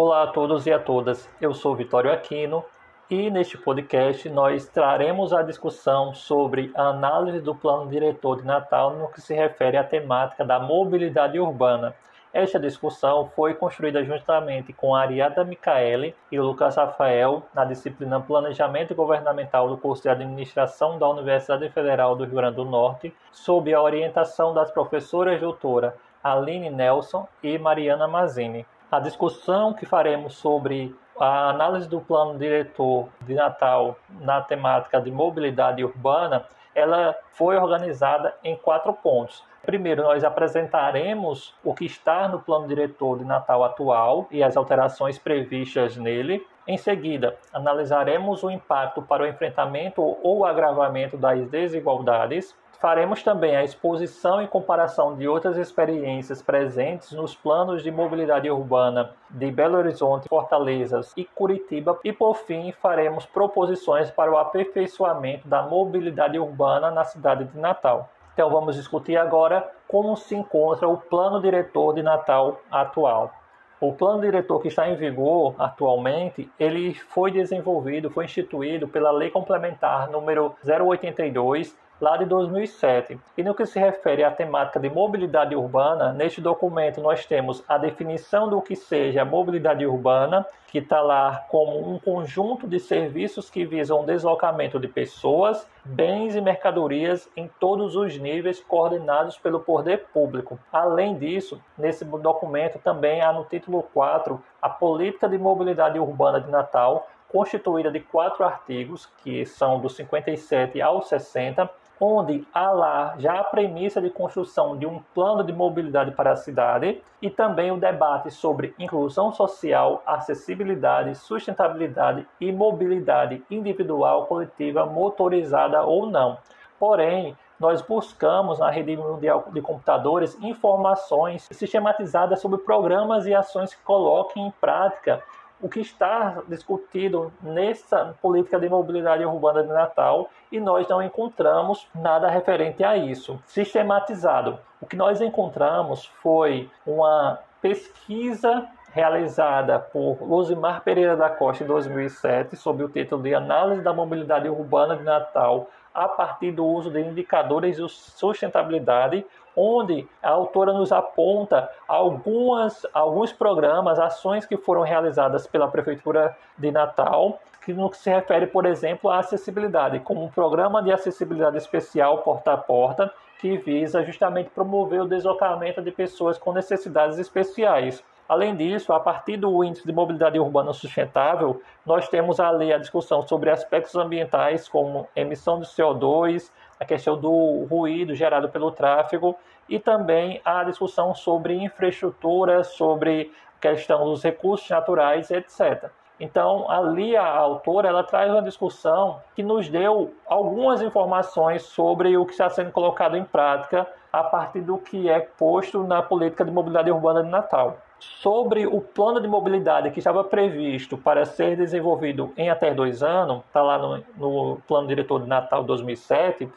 Olá a todos e a todas, eu sou Vitório Aquino e neste podcast nós traremos a discussão sobre a análise do plano diretor de Natal no que se refere à temática da mobilidade urbana. Esta discussão foi construída juntamente com Ariada Micaele e Lucas Rafael na disciplina Planejamento Governamental do curso de Administração da Universidade Federal do Rio Grande do Norte, sob a orientação das professoras doutora Aline Nelson e Mariana Mazini. A discussão que faremos sobre a análise do plano diretor de Natal na temática de mobilidade urbana, ela foi organizada em quatro pontos. Primeiro, nós apresentaremos o que está no plano diretor de Natal atual e as alterações previstas nele. Em seguida, analisaremos o impacto para o enfrentamento ou agravamento das desigualdades. Faremos também a exposição e comparação de outras experiências presentes nos planos de mobilidade urbana de Belo Horizonte, Fortaleza e Curitiba. E, por fim, faremos proposições para o aperfeiçoamento da mobilidade urbana na cidade de Natal. Então, vamos discutir agora como se encontra o plano diretor de Natal atual. O plano diretor que está em vigor atualmente, ele foi desenvolvido, foi instituído pela Lei Complementar número 082 lá de 2007. E no que se refere à temática de mobilidade urbana, neste documento nós temos a definição do que seja mobilidade urbana, que está lá como um conjunto de serviços que visam o deslocamento de pessoas, bens e mercadorias em todos os níveis coordenados pelo poder público. Além disso, nesse documento também há no título 4 a política de mobilidade urbana de Natal, constituída de quatro artigos, que são do 57 ao 60, onde há lá já a premissa de construção de um plano de mobilidade para a cidade e também o debate sobre inclusão social, acessibilidade, sustentabilidade e mobilidade individual, coletiva, motorizada ou não. Porém, nós buscamos na rede mundial de computadores informações sistematizadas sobre programas e ações que coloquem em prática o que está discutido nessa política de mobilidade urbana de Natal e nós não encontramos nada referente a isso sistematizado. O que nós encontramos foi uma pesquisa realizada por Luzimar Pereira da Costa em 2007 sob o título de Análise da Mobilidade Urbana de Natal a partir do uso de indicadores de sustentabilidade, onde a autora nos aponta algumas, alguns programas, ações que foram realizadas pela Prefeitura de Natal, que no que se refere, por exemplo, à acessibilidade, como um programa de acessibilidade especial porta a porta, que visa justamente promover o deslocamento de pessoas com necessidades especiais. Além disso, a partir do índice de mobilidade urbana sustentável, nós temos ali a discussão sobre aspectos ambientais, como emissão de CO2, a questão do ruído gerado pelo tráfego e também a discussão sobre infraestrutura, sobre questão dos recursos naturais, etc. Então, ali a autora ela traz uma discussão que nos deu algumas informações sobre o que está sendo colocado em prática a partir do que é posto na política de mobilidade urbana de Natal sobre o plano de mobilidade que estava previsto para ser desenvolvido em até dois anos, está lá no, no plano diretor de Natal 2007,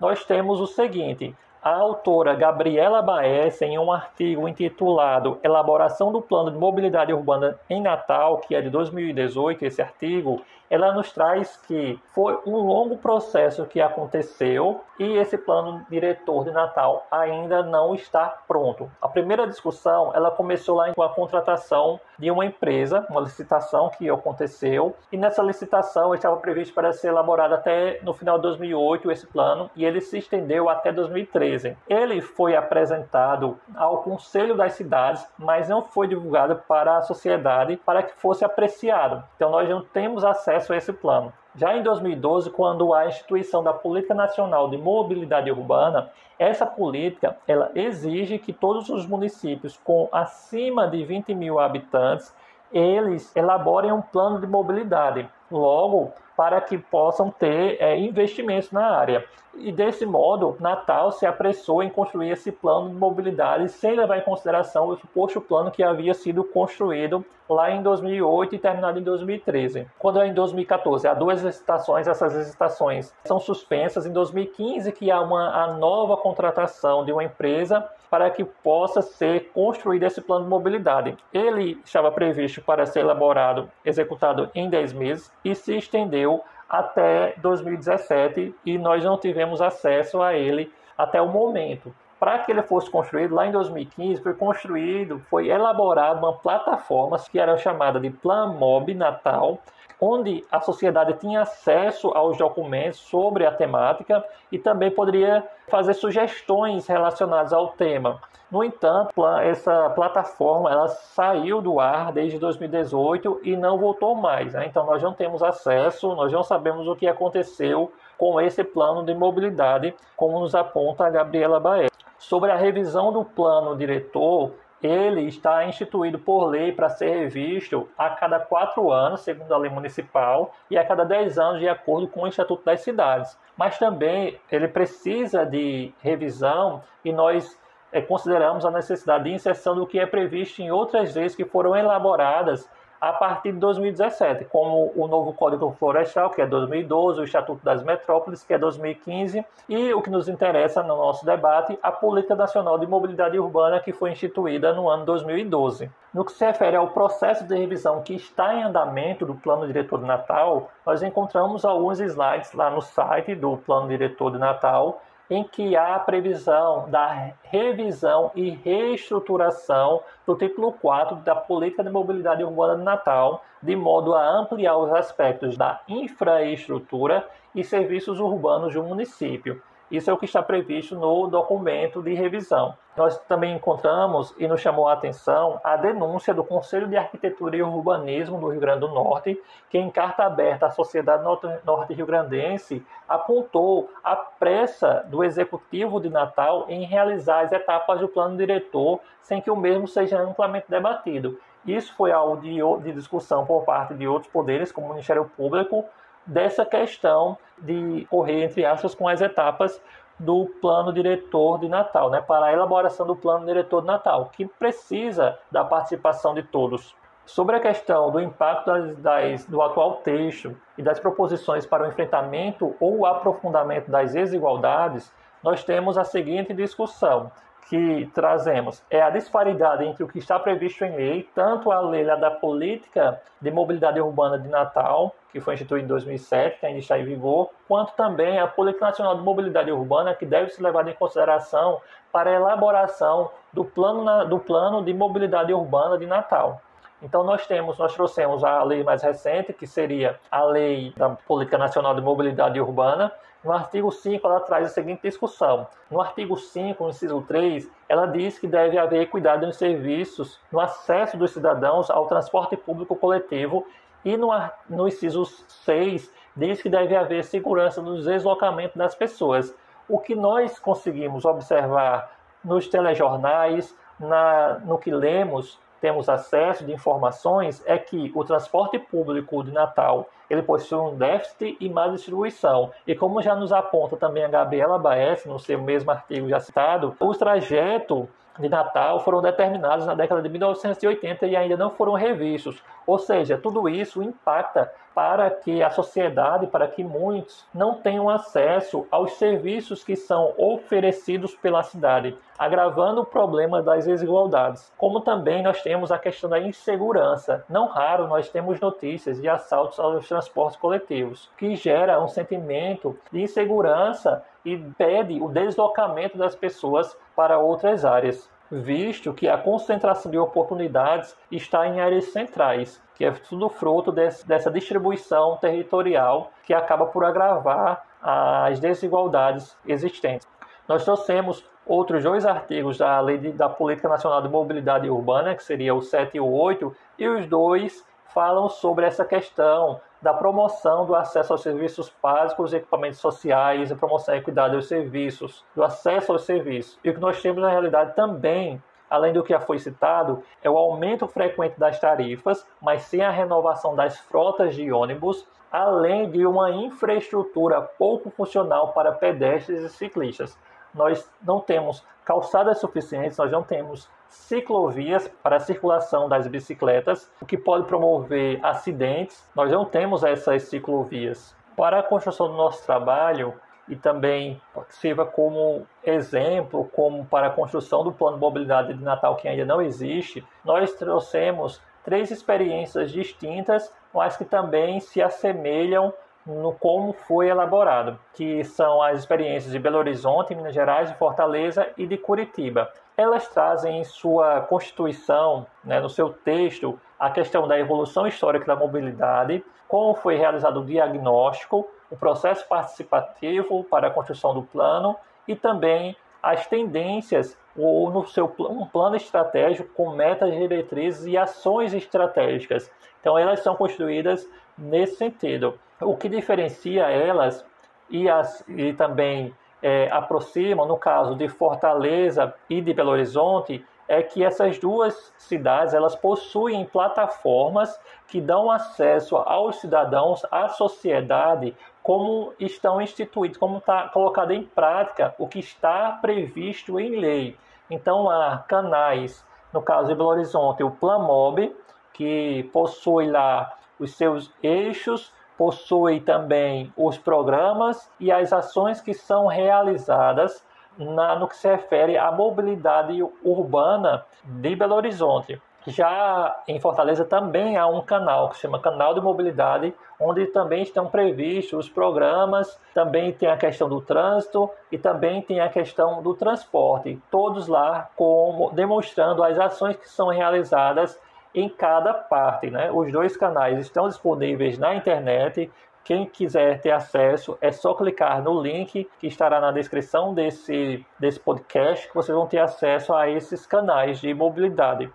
nós temos o seguinte: a autora Gabriela Baez, em um artigo intitulado Elaboração do Plano de Mobilidade Urbana em Natal, que é de 2018, esse artigo, ela nos traz que foi um longo processo que aconteceu e esse plano diretor de Natal ainda não está pronto. A primeira discussão, ela começou lá com a contratação de uma empresa, uma licitação que aconteceu, e nessa licitação estava previsto para ser elaborado até no final de 2008 esse plano e ele se estendeu até 2013. Ele foi apresentado ao Conselho das Cidades, mas não foi divulgado para a sociedade para que fosse apreciado. Então nós não temos acesso a esse plano. Já em 2012, quando a instituição da Política Nacional de Mobilidade Urbana, essa política ela exige que todos os municípios com acima de 20 mil habitantes eles elaborem um plano de mobilidade. Logo, para que possam ter é, investimentos na área. E desse modo, Natal se apressou em construir esse plano de mobilidade sem levar em consideração o suposto plano que havia sido construído lá em 2008 e terminado em 2013. Quando é em 2014 há duas licitações, essas licitações são suspensas. Em 2015 que há uma a nova contratação de uma empresa para que possa ser construído esse plano de mobilidade. Ele estava previsto para ser elaborado, executado em 10 meses e se estendeu até 2017 e nós não tivemos acesso a ele até o momento. Para que ele fosse construído, lá em 2015 foi construído, foi elaborada uma plataforma que era chamada de Plan Mob Natal, onde a sociedade tinha acesso aos documentos sobre a temática e também poderia fazer sugestões relacionadas ao tema. No entanto, essa plataforma ela saiu do ar desde 2018 e não voltou mais. Né? Então, nós não temos acesso, nós não sabemos o que aconteceu com esse plano de mobilidade, como nos aponta a Gabriela Baez. Sobre a revisão do plano diretor, ele está instituído por lei para ser revisto a cada quatro anos, segundo a lei municipal, e a cada dez anos, de acordo com o Estatuto das Cidades. Mas também ele precisa de revisão e nós é, consideramos a necessidade de inserção do que é previsto em outras leis que foram elaboradas a partir de 2017, como o novo Código Florestal, que é 2012, o Estatuto das Metrópoles, que é 2015, e o que nos interessa no nosso debate, a Política Nacional de Mobilidade Urbana, que foi instituída no ano 2012. No que se refere ao processo de revisão que está em andamento do Plano Diretor de Natal, nós encontramos alguns slides lá no site do Plano Diretor de Natal, em que há a previsão da revisão e reestruturação do título 4 da Política de Mobilidade Urbana de Natal, de modo a ampliar os aspectos da infraestrutura e serviços urbanos um município. Isso é o que está previsto no documento de revisão. Nós também encontramos e nos chamou a atenção a denúncia do Conselho de Arquitetura e Urbanismo do Rio Grande do Norte, que em carta aberta à sociedade norte-rio-grandense apontou a pressa do Executivo de Natal em realizar as etapas do plano diretor sem que o mesmo seja amplamente debatido. Isso foi alvo de, de discussão por parte de outros poderes, como o Ministério Público, dessa questão de correr, entre aspas, com as etapas do plano diretor de Natal, né, para a elaboração do plano diretor de Natal, que precisa da participação de todos. Sobre a questão do impacto das, das, do atual texto e das proposições para o enfrentamento ou aprofundamento das desigualdades, nós temos a seguinte discussão que trazemos é a disparidade entre o que está previsto em lei, tanto a lei da política de mobilidade urbana de Natal, que foi instituída em 2007, que ainda está em vigor, quanto também a Política Nacional de Mobilidade Urbana, que deve ser levada em consideração para a elaboração do plano, do plano de mobilidade urbana de Natal. Então nós temos, nós trouxemos a lei mais recente, que seria a Lei da Política Nacional de Mobilidade Urbana. No artigo 5, ela traz a seguinte discussão. No artigo 5, no inciso 3, ela diz que deve haver equidade nos serviços, no acesso dos cidadãos ao transporte público coletivo e no, no inciso 6, diz que deve haver segurança no deslocamento das pessoas. O que nós conseguimos observar nos telejornais, na, no que lemos, temos acesso de informações é que o transporte público de Natal ele possui um déficit e má distribuição. E como já nos aponta também a Gabriela Baez, no seu mesmo artigo já citado, o trajeto de Natal foram determinados na década de 1980 e ainda não foram revistos. Ou seja, tudo isso impacta para que a sociedade, para que muitos não tenham acesso aos serviços que são oferecidos pela cidade, agravando o problema das desigualdades. Como também nós temos a questão da insegurança. Não raro nós temos notícias de assaltos aos transportes coletivos, que gera um sentimento de insegurança e pede o deslocamento das pessoas para outras áreas visto que a concentração de oportunidades está em áreas centrais, que é tudo fruto desse, dessa distribuição territorial que acaba por agravar as desigualdades existentes. Nós trouxemos outros dois artigos da Lei de, da Política Nacional de Mobilidade Urbana, que seria o 7 e o 8, e os dois falam sobre essa questão da promoção do acesso aos serviços básicos, equipamentos sociais, a promoção da equidade aos serviços, do acesso aos serviços. E o que nós temos na realidade também além do que já foi citado, é o aumento frequente das tarifas, mas sem a renovação das frotas de ônibus, além de uma infraestrutura pouco funcional para pedestres e ciclistas. Nós não temos calçadas suficientes, nós não temos ciclovias para a circulação das bicicletas, o que pode promover acidentes. Nós não temos essas ciclovias. Para a construção do nosso trabalho, e também sirva como exemplo, como para a construção do plano de mobilidade de Natal que ainda não existe, nós trouxemos três experiências distintas, mas que também se assemelham no como foi elaborado, que são as experiências de Belo Horizonte, Minas Gerais, de Fortaleza e de Curitiba. Elas trazem em sua constituição, né, no seu texto, a questão da evolução histórica da mobilidade, como foi realizado o diagnóstico, o processo participativo para a construção do plano e também as tendências ou no seu um plano estratégico com metas, diretrizes e ações estratégicas. Então elas são construídas nesse sentido. O que diferencia elas e, as, e também é, aproximam, no caso de Fortaleza e de Belo Horizonte, é que essas duas cidades elas possuem plataformas que dão acesso aos cidadãos, à sociedade, como estão instituídos, como está colocado em prática o que está previsto em lei. Então há canais, no caso de Belo Horizonte, o Plamob, que possui lá os seus eixos, possui também os programas e as ações que são realizadas na, no que se refere à mobilidade urbana de Belo Horizonte. Já em Fortaleza também há um canal que se chama Canal de Mobilidade, onde também estão previstos os programas, também tem a questão do trânsito e também tem a questão do transporte, todos lá como demonstrando as ações que são realizadas em cada parte. Né? Os dois canais estão disponíveis na internet, quem quiser ter acesso, é só clicar no link que estará na descrição desse, desse podcast, que vocês vão ter acesso a esses canais de mobilidade,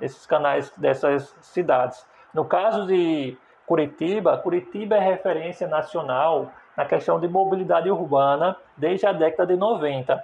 esses canais dessas cidades. No caso de Curitiba, Curitiba é referência nacional na questão de mobilidade urbana desde a década de 90.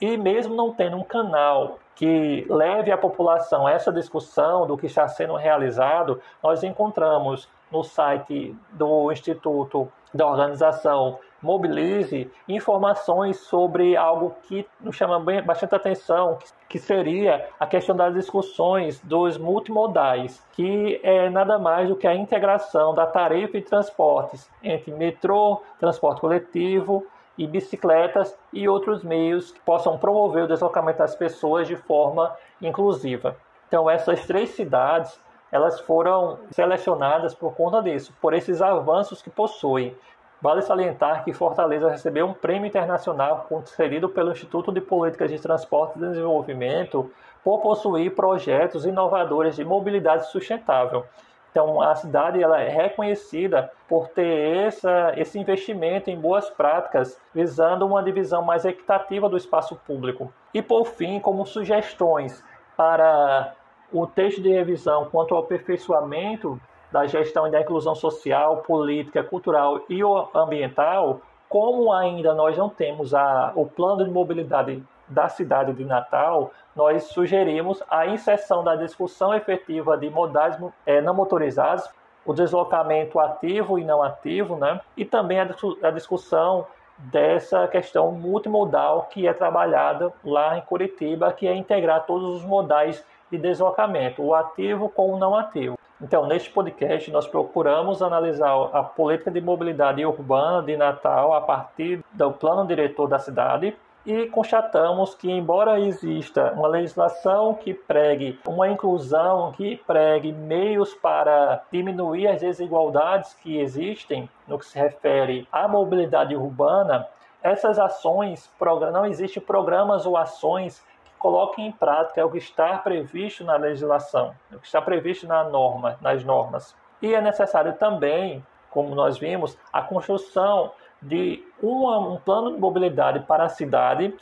E mesmo não tendo um canal que leve a população essa discussão do que está sendo realizado, nós encontramos no site do Instituto da organização Mobilize informações sobre algo que nos chama bastante atenção, que seria a questão das discussões dos multimodais, que é nada mais do que a integração da tarifa de transportes entre metrô, transporte coletivo e bicicletas e outros meios que possam promover o deslocamento das pessoas de forma inclusiva. Então, essas três cidades elas foram selecionadas por conta disso, por esses avanços que possuem. Vale salientar que Fortaleza recebeu um prêmio internacional concedido pelo Instituto de Políticas de Transporte e Desenvolvimento por possuir projetos inovadores de mobilidade sustentável. Então, a cidade ela é reconhecida por ter essa, esse investimento em boas práticas, visando uma divisão mais equitativa do espaço público. E, por fim, como sugestões para o texto de revisão quanto ao aperfeiçoamento da gestão e da inclusão social, política, cultural e ambiental, como ainda nós não temos a, o plano de mobilidade da cidade de Natal, nós sugerimos a inserção da discussão efetiva de modais é, não motorizados, o deslocamento ativo e não ativo, né? e também a, a discussão dessa questão multimodal que é trabalhada lá em Curitiba, que é integrar todos os modais de deslocamento, o ativo com o não ativo. Então, neste podcast, nós procuramos analisar a política de mobilidade urbana de Natal a partir do plano diretor da cidade e constatamos que, embora exista uma legislação que pregue uma inclusão, que pregue meios para diminuir as desigualdades que existem no que se refere à mobilidade urbana, essas ações, não existem programas ou ações coloquem em prática o que está previsto na legislação, o que está previsto na norma, nas normas. E é necessário também, como nós vimos, a construção de uma, um plano de mobilidade para a cidade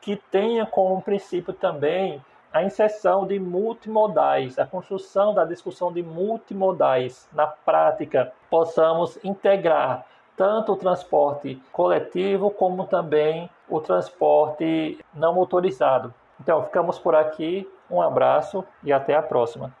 que tenha como princípio também a inserção de multimodais, a construção da discussão de multimodais na prática, possamos integrar tanto o transporte coletivo como também o transporte não motorizado. Então, ficamos por aqui. Um abraço e até a próxima.